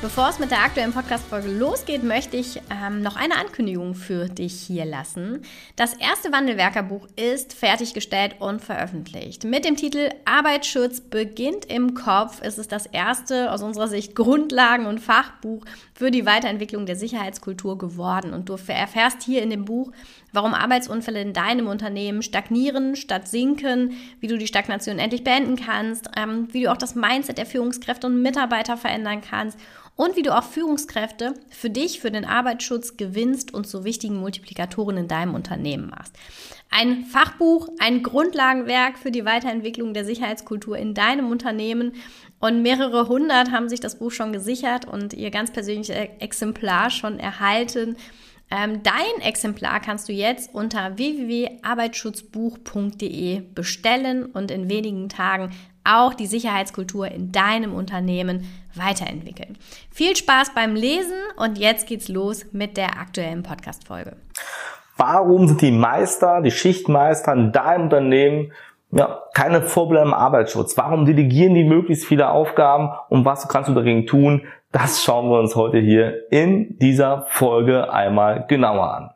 Bevor es mit der aktuellen Podcast-Folge losgeht, möchte ich ähm, noch eine Ankündigung für dich hier lassen. Das erste Wandelwerkerbuch ist fertiggestellt und veröffentlicht. Mit dem Titel Arbeitsschutz beginnt im Kopf ist es das erste aus unserer Sicht Grundlagen- und Fachbuch für die Weiterentwicklung der Sicherheitskultur geworden. Und du erfährst hier in dem Buch, warum Arbeitsunfälle in deinem Unternehmen stagnieren statt sinken, wie du die Stagnation endlich beenden kannst, ähm, wie du auch das Mindset der Führungskräfte und Mitarbeiter verändern kannst und wie du auch Führungskräfte für dich, für den Arbeitsschutz gewinnst und zu wichtigen Multiplikatoren in deinem Unternehmen machst. Ein Fachbuch, ein Grundlagenwerk für die Weiterentwicklung der Sicherheitskultur in deinem Unternehmen. Und mehrere hundert haben sich das Buch schon gesichert und ihr ganz persönliches Exemplar schon erhalten. Ähm, dein Exemplar kannst du jetzt unter www.arbeitsschutzbuch.de bestellen und in wenigen Tagen auch die Sicherheitskultur in deinem Unternehmen weiterentwickeln. Viel Spaß beim Lesen und jetzt geht's los mit der aktuellen Podcast-Folge. Warum sind die Meister, die Schichtmeister in deinem Unternehmen ja, keine Vorbilder im Arbeitsschutz? Warum delegieren die möglichst viele Aufgaben und was kannst du dagegen tun? Das schauen wir uns heute hier in dieser Folge einmal genauer an.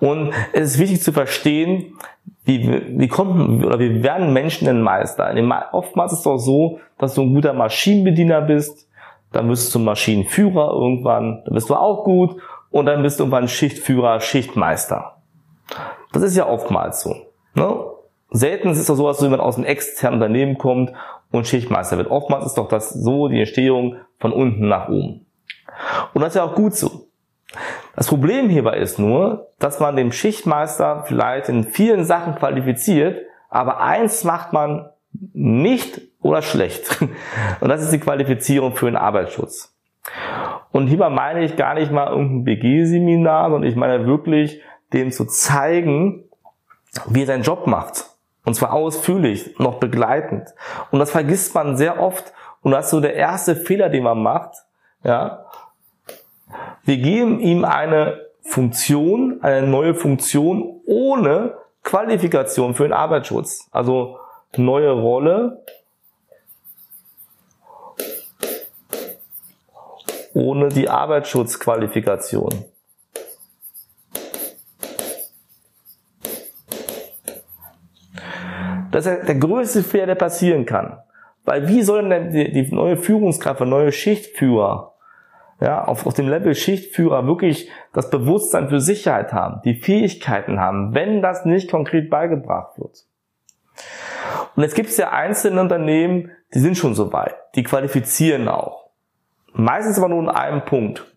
Und es ist wichtig zu verstehen, wie, wie kommt oder wie werden Menschen denn Meister? Oftmals ist es doch so, dass du ein guter Maschinenbediener bist, dann wirst du zum Maschinenführer irgendwann, dann bist du auch gut und dann bist du irgendwann Schichtführer, Schichtmeister. Das ist ja oftmals so. Ne? Selten ist es doch so, dass jemand aus einem externen Unternehmen kommt und Schichtmeister wird. Oftmals ist doch das so die Entstehung von unten nach oben. Und das ist ja auch gut so. Das Problem hierbei ist nur, dass man dem Schichtmeister vielleicht in vielen Sachen qualifiziert, aber eins macht man nicht oder schlecht. Und das ist die Qualifizierung für den Arbeitsschutz. Und hierbei meine ich gar nicht mal irgendein BG-Seminar, sondern ich meine wirklich, dem zu zeigen, wie er seinen Job macht. Und zwar ausführlich, noch begleitend. Und das vergisst man sehr oft. Und das ist so der erste Fehler, den man macht. Ja, wir geben ihm eine Funktion, eine neue Funktion ohne Qualifikation für den Arbeitsschutz. Also neue Rolle ohne die Arbeitsschutzqualifikation. Das ist der größte Fehler, der passieren kann. Weil wie soll denn die, die neue Führungskraft, der neue Schichtführer ja, auf, auf dem Level Schichtführer wirklich das Bewusstsein für Sicherheit haben, die Fähigkeiten haben, wenn das nicht konkret beigebracht wird. Und jetzt gibt es ja einzelne Unternehmen, die sind schon so weit, die qualifizieren auch. Meistens aber nur in einem Punkt.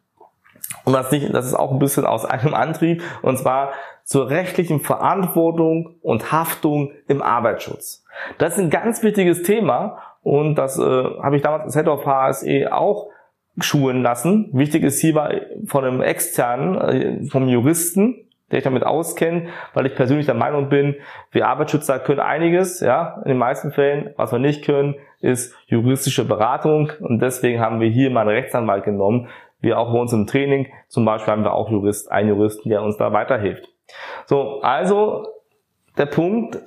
Und das, nicht, das ist auch ein bisschen aus einem Antrieb, und zwar zur rechtlichen Verantwortung und Haftung im Arbeitsschutz. Das ist ein ganz wichtiges Thema und das äh, habe ich damals als Head of HSE auch schulen lassen. Wichtig ist hierbei von einem externen, äh, vom Juristen, der sich damit auskennt, weil ich persönlich der Meinung bin, wir Arbeitsschützer können einiges, ja, in den meisten Fällen. Was wir nicht können, ist juristische Beratung und deswegen haben wir hier mal einen Rechtsanwalt genommen. Wir auch bei uns im Training, zum Beispiel haben wir auch Jurist, einen Juristen, der uns da weiterhilft. So, also der Punkt,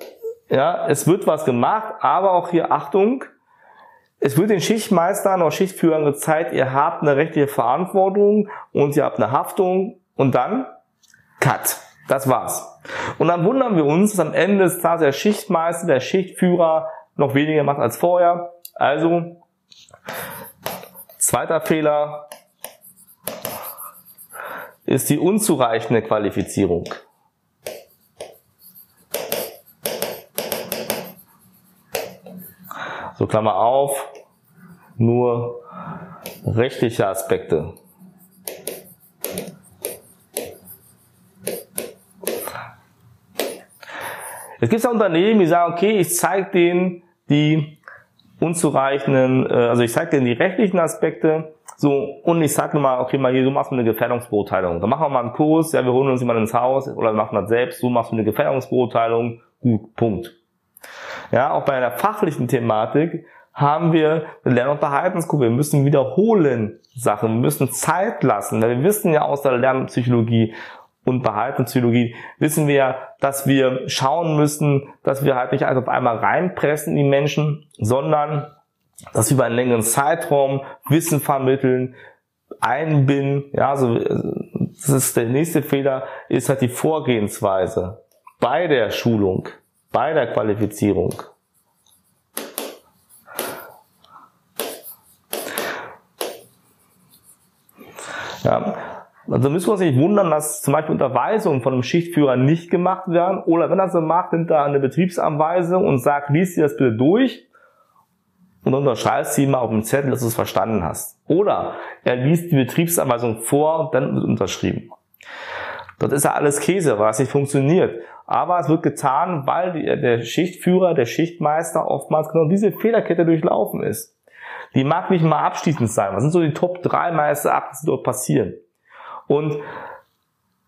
ja, es wird was gemacht, aber auch hier Achtung, es wird den Schichtmeistern oder Schichtführern gezeigt, ihr habt eine rechtliche Verantwortung und ihr habt eine Haftung und dann Cut. Das war's. Und dann wundern wir uns, dass am Ende des Tages der Schichtmeister, der Schichtführer noch weniger macht als vorher. Also, zweiter Fehler ist die unzureichende Qualifizierung. So Klammer auf, nur rechtliche Aspekte. Es gibt ja Unternehmen, die sagen, okay, ich zeige denen die unzureichenden, äh, also ich zeige denen die rechtlichen Aspekte, so, und ich sage mal, okay, mal hier, so machst du eine Gefährdungsbeurteilung. Dann machen wir mal einen Kurs, ja, wir holen uns jemanden ins Haus, oder wir machen das selbst, so machst du eine Gefährdungsbeurteilung, gut, Punkt. Ja, auch bei einer fachlichen Thematik haben wir eine Lern- und Verhaltenskurve. Wir müssen wiederholen Sachen, wir müssen Zeit lassen. Weil wir wissen ja aus der Lernpsychologie und Verhaltenspsychologie, wissen wir ja, dass wir schauen müssen, dass wir halt nicht alles auf einmal reinpressen in die Menschen, sondern dass wir über einen längeren Zeitraum Wissen vermitteln, einbinden. Ja, also das ist der nächste Fehler, ist halt die Vorgehensweise bei der Schulung, bei der Qualifizierung. Ja, also müssen wir uns nicht wundern, dass zum Beispiel Unterweisungen von einem Schichtführer nicht gemacht werden. Oder wenn er so macht, nimmt er eine Betriebsanweisung und sagt, lies dir das bitte durch und unterschreibst sie mal auf dem Zettel, dass du es verstanden hast. Oder er liest die Betriebsanweisung vor und dann wird unterschrieben. Dort ist ja alles Käse, was nicht funktioniert. Aber es wird getan, weil der Schichtführer, der Schichtmeister oftmals genau diese Fehlerkette durchlaufen ist. Die mag nicht mal abschließend sein. Was sind so die Top 3 Meister die dort passieren? Und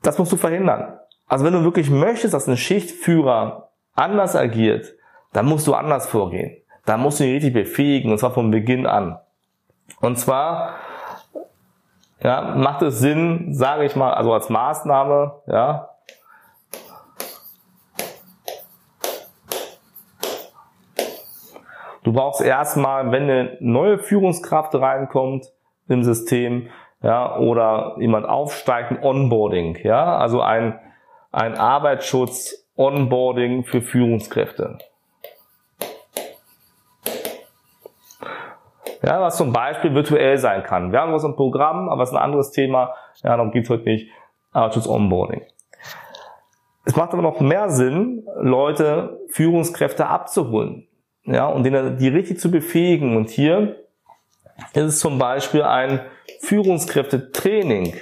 das musst du verhindern. Also wenn du wirklich möchtest, dass ein Schichtführer anders agiert, dann musst du anders vorgehen. Da musst du ihn richtig befähigen, und zwar von Beginn an. Und zwar ja, macht es Sinn, sage ich mal, also als Maßnahme, ja, Du brauchst erstmal, wenn eine neue Führungskraft reinkommt im System, ja, oder jemand aufsteigt, ein Onboarding, ja, also ein, ein Arbeitsschutz Onboarding für Führungskräfte. Ja, was zum Beispiel virtuell sein kann. Wir haben was im Programm, aber es ist ein anderes Thema. Ja, darum geht's heute nicht. Arbeitsschutz Onboarding. Es macht aber noch mehr Sinn, Leute, Führungskräfte abzuholen. Ja, und denen, die richtig zu befähigen. Und hier ist es zum Beispiel ein Führungskräftetraining.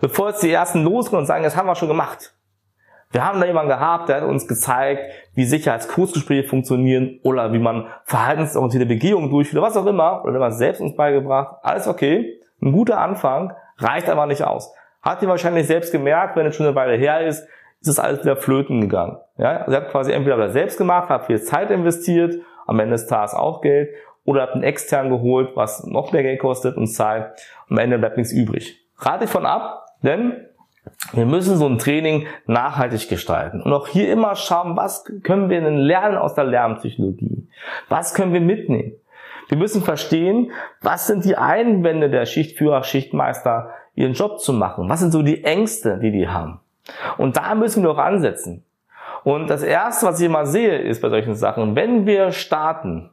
Bevor jetzt die ersten losgehen und sagen, das haben wir schon gemacht. Wir haben da jemanden gehabt, der hat uns gezeigt, wie Sicherheitskursgespräche funktionieren oder wie man verhaltensorientierte Begehungen durchführt, was auch immer, oder was selbst uns beigebracht. Alles okay. Ein guter Anfang, reicht aber nicht aus. Hat ihr wahrscheinlich selbst gemerkt, wenn es schon eine Weile her ist, ist es alles wieder flöten gegangen. Ja, also ihr habt quasi entweder selbst gemacht, habt viel Zeit investiert, am Ende des Tages auch Geld, oder habt einen extern geholt, was noch mehr Geld kostet und Zeit. Am Ende bleibt nichts übrig. Rate ich von ab, denn wir müssen so ein Training nachhaltig gestalten. Und auch hier immer schauen, was können wir denn lernen aus der Lernpsychologie? Was können wir mitnehmen? Wir müssen verstehen, was sind die Einwände der Schichtführer, Schichtmeister, ihren Job zu machen? Was sind so die Ängste, die die haben? Und da müssen wir auch ansetzen. Und das erste, was ich immer sehe, ist bei solchen Sachen, wenn wir starten,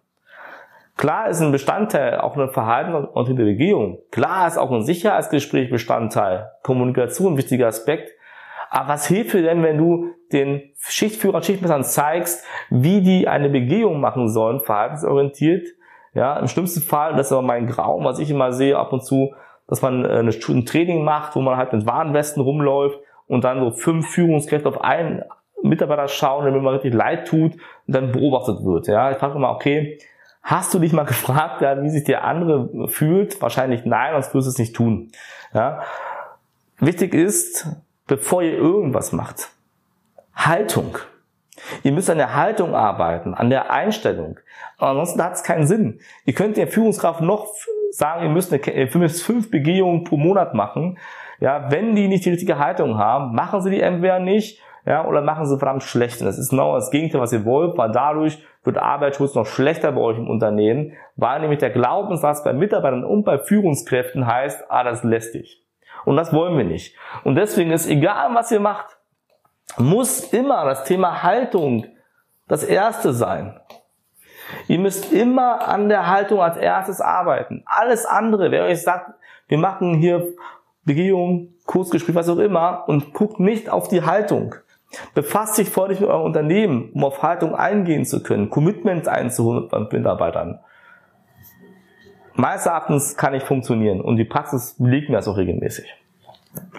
Klar ist ein Bestandteil auch eine Verhalten und Hinterlegierung. Klar ist auch ein Sicherheitsgespräch Bestandteil. Kommunikation ein wichtiger Aspekt. Aber was hilft dir denn, wenn du den Schichtführer, Schichtmessern zeigst, wie die eine Begehung machen sollen, verhaltensorientiert? Ja, im schlimmsten Fall, das ist aber mein Grauen, was ich immer sehe ab und zu, dass man äh, ein Training macht, wo man halt mit Warnwesten rumläuft und dann so fünf Führungskräfte auf einen Mitarbeiter schauen, damit man richtig leid tut und dann beobachtet wird. Ja, ich frage immer, okay, Hast du dich mal gefragt, ja, wie sich der andere fühlt? Wahrscheinlich nein, sonst wirst du es nicht tun. Ja? Wichtig ist, bevor ihr irgendwas macht, Haltung. Ihr müsst an der Haltung arbeiten, an der Einstellung. ansonsten hat es keinen Sinn. Ihr könnt der Führungskraft noch sagen, ihr müsst, eine, fünf Begehungen pro Monat machen. Ja, wenn die nicht die richtige Haltung haben, machen sie die entweder nicht ja, oder machen sie verdammt schlecht. Und das ist genau das Gegenteil, was ihr wollt, weil dadurch wird Arbeitsschutz noch schlechter bei euch im Unternehmen, weil nämlich der Glaubenssatz bei Mitarbeitern und bei Führungskräften heißt, ah, das ist lästig. Und das wollen wir nicht. Und deswegen ist egal, was ihr macht, muss immer das Thema Haltung das erste sein. Ihr müsst immer an der Haltung als erstes arbeiten. Alles andere, wer euch sagt, wir machen hier Begehung, Kursgespräch, was auch immer, und guckt nicht auf die Haltung. Befasst sich vorher mit eurem Unternehmen, um auf Haltung eingehen zu können, Commitments einzuholen bei Mitarbeitern. Meines Erachtens kann nicht funktionieren und die Praxis belegt mir das auch regelmäßig.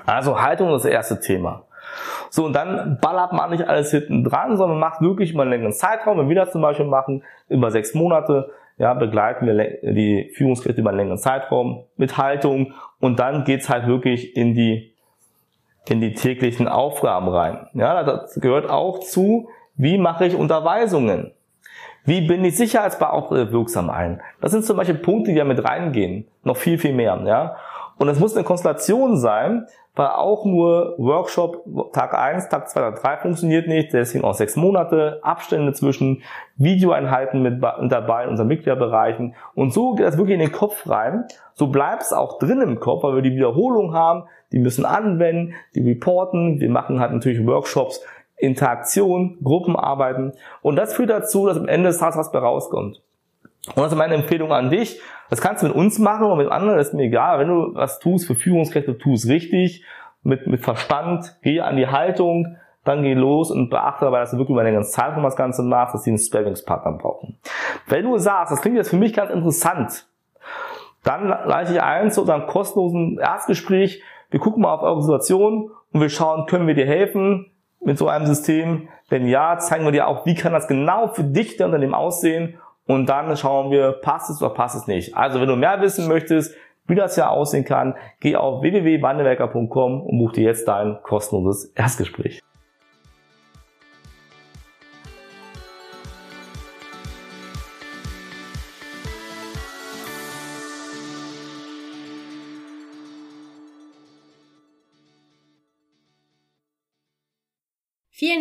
Also Haltung ist das erste Thema. So, und dann ballert man nicht alles hinten dran, sondern macht wirklich mal einen längeren Zeitraum. Wenn wir das zum Beispiel machen, über sechs Monate, ja, begleiten wir die Führungskräfte über einen längeren Zeitraum mit Haltung und dann geht's halt wirklich in die, in die täglichen Aufgaben rein. Ja, das gehört auch zu, wie mache ich Unterweisungen? Wie bin ich sicherheitswirksam ein? Das sind zum Beispiel Punkte, die da mit reingehen. Noch viel, viel mehr. Ja? Und es muss eine Konstellation sein, weil auch nur Workshop Tag 1, Tag 2, Tag 3 funktioniert nicht, deswegen auch sechs Monate, Abstände zwischen Videoeinheiten mit dabei in unseren Mitgliederbereichen und so geht das wirklich in den Kopf rein. So bleibt es auch drin im Kopf, weil wir die Wiederholung haben, die müssen anwenden, die reporten, wir machen halt natürlich Workshops, Interaktion, Gruppenarbeiten. Und das führt dazu, dass am Ende des Tages was bei rauskommt. Und das ist meine Empfehlung an dich. Das kannst du mit uns machen oder mit anderen, das ist mir egal. Wenn du was tust für Führungskräfte, tu es richtig, mit, mit Verstand, geh an die Haltung, dann geh los und beachte dabei, dass du wirklich über eine ganze Zeit das Ganze machst, dass die einen Sparringspartner brauchen. Wenn du sagst, das klingt jetzt für mich ganz interessant, dann leite ich ein zu unserem kostenlosen Erstgespräch. Wir gucken mal auf eure Situation und wir schauen, können wir dir helfen mit so einem System? Wenn ja, zeigen wir dir auch, wie kann das genau für dich der Unternehmen aussehen und dann schauen wir, passt es oder passt es nicht. Also wenn du mehr wissen möchtest, wie das ja aussehen kann, geh auf www.wandelwerker.com und buch dir jetzt dein kostenloses Erstgespräch.